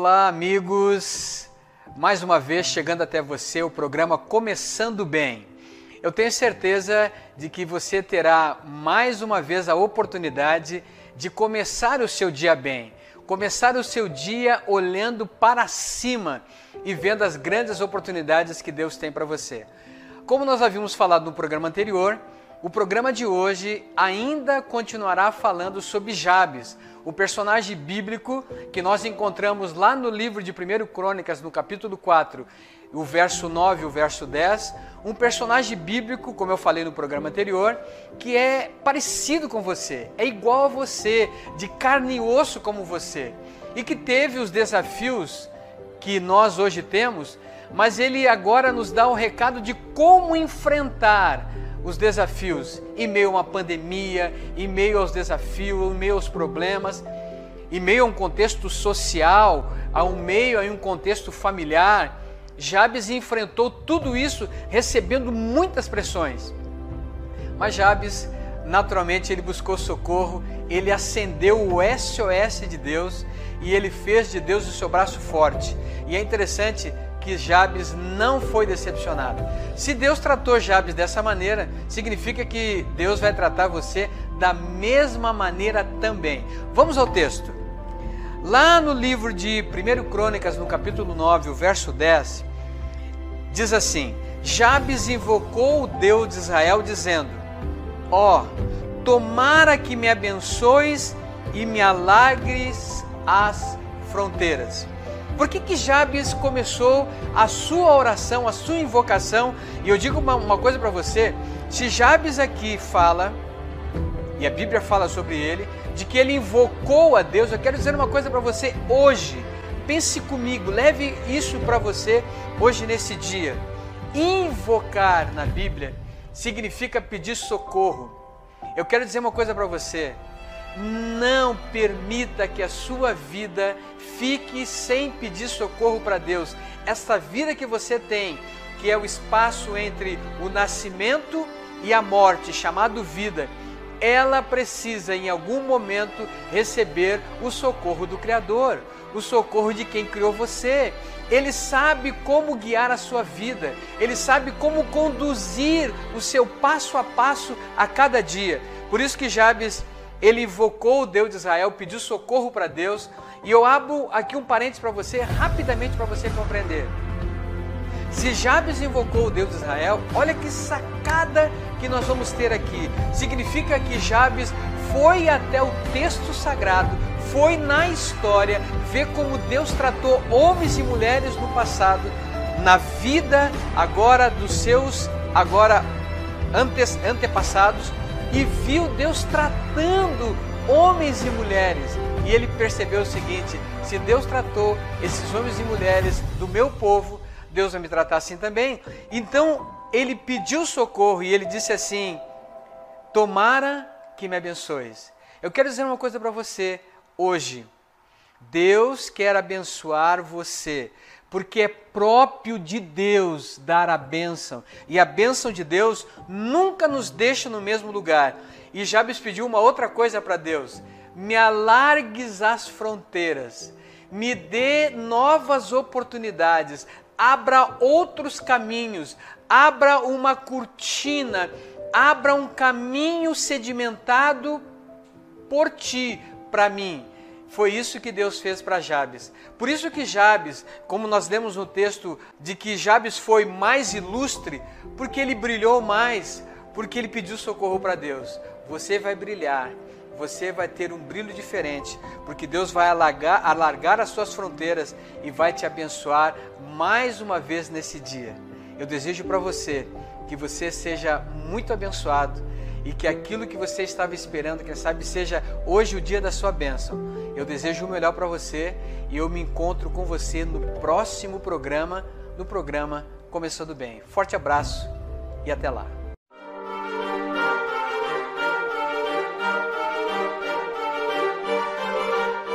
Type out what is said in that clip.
Olá, amigos! Mais uma vez chegando até você o programa Começando Bem. Eu tenho certeza de que você terá mais uma vez a oportunidade de começar o seu dia bem, começar o seu dia olhando para cima e vendo as grandes oportunidades que Deus tem para você. Como nós havíamos falado no programa anterior, o programa de hoje ainda continuará falando sobre Jabes, o personagem bíblico que nós encontramos lá no livro de 1 Crônicas, no capítulo 4, o verso 9 e o verso 10, um personagem bíblico, como eu falei no programa anterior, que é parecido com você, é igual a você, de carne e osso como você, e que teve os desafios que nós hoje temos, mas ele agora nos dá o recado de como enfrentar os desafios em meio a uma pandemia, em meio aos desafios, em meio aos problemas, em meio a um contexto social, a um meio a um contexto familiar. Jabes enfrentou tudo isso recebendo muitas pressões. Mas Jabes, naturalmente, ele buscou socorro, ele acendeu o SOS de Deus e ele fez de Deus o seu braço forte. E é interessante que Jabes não foi decepcionado. Se Deus tratou Jabes dessa maneira, significa que Deus vai tratar você da mesma maneira também. Vamos ao texto. Lá no livro de 1 Crônicas, no capítulo 9, o verso 10, diz assim: Jabes invocou o Deus de Israel, dizendo: Ó, oh, tomara que me abençoes e me alagres as fronteiras. Por que, que Jabes começou a sua oração, a sua invocação? E eu digo uma, uma coisa para você: se Jabes aqui fala, e a Bíblia fala sobre ele, de que ele invocou a Deus, eu quero dizer uma coisa para você hoje. Pense comigo, leve isso para você hoje nesse dia. Invocar na Bíblia significa pedir socorro. Eu quero dizer uma coisa para você. Não permita que a sua vida fique sem pedir socorro para Deus. Essa vida que você tem, que é o espaço entre o nascimento e a morte, chamado vida, ela precisa em algum momento receber o socorro do Criador, o socorro de quem criou você. Ele sabe como guiar a sua vida, ele sabe como conduzir o seu passo a passo a cada dia. Por isso que Jabes ele invocou o Deus de Israel, pediu socorro para Deus. E eu abro aqui um parênteses para você, rapidamente para você compreender. Se Jabes invocou o Deus de Israel, olha que sacada que nós vamos ter aqui. Significa que Jabes foi até o texto sagrado, foi na história, ver como Deus tratou homens e mulheres no passado, na vida agora dos seus agora antepassados e viu Deus tratando homens e mulheres. E ele percebeu o seguinte: se Deus tratou esses homens e mulheres do meu povo, Deus vai me tratar assim também. Então ele pediu socorro e ele disse assim: Tomara que me abençoes. Eu quero dizer uma coisa para você hoje. Deus quer abençoar você porque é próprio de Deus dar a bênção. E a bênção de Deus nunca nos deixa no mesmo lugar. E Jabes pediu uma outra coisa para Deus: me alargues as fronteiras, me dê novas oportunidades, abra outros caminhos, abra uma cortina, abra um caminho sedimentado por ti para mim. Foi isso que Deus fez para Jabes. Por isso que Jabes, como nós lemos no texto de que Jabes foi mais ilustre, porque ele brilhou mais, porque ele pediu socorro para Deus. Você vai brilhar, você vai ter um brilho diferente, porque Deus vai alargar, alargar as suas fronteiras e vai te abençoar mais uma vez nesse dia. Eu desejo para você que você seja muito abençoado e que aquilo que você estava esperando, quem sabe seja hoje o dia da sua bênção. Eu desejo o melhor para você e eu me encontro com você no próximo programa, no programa Começando Bem. Forte abraço e até lá.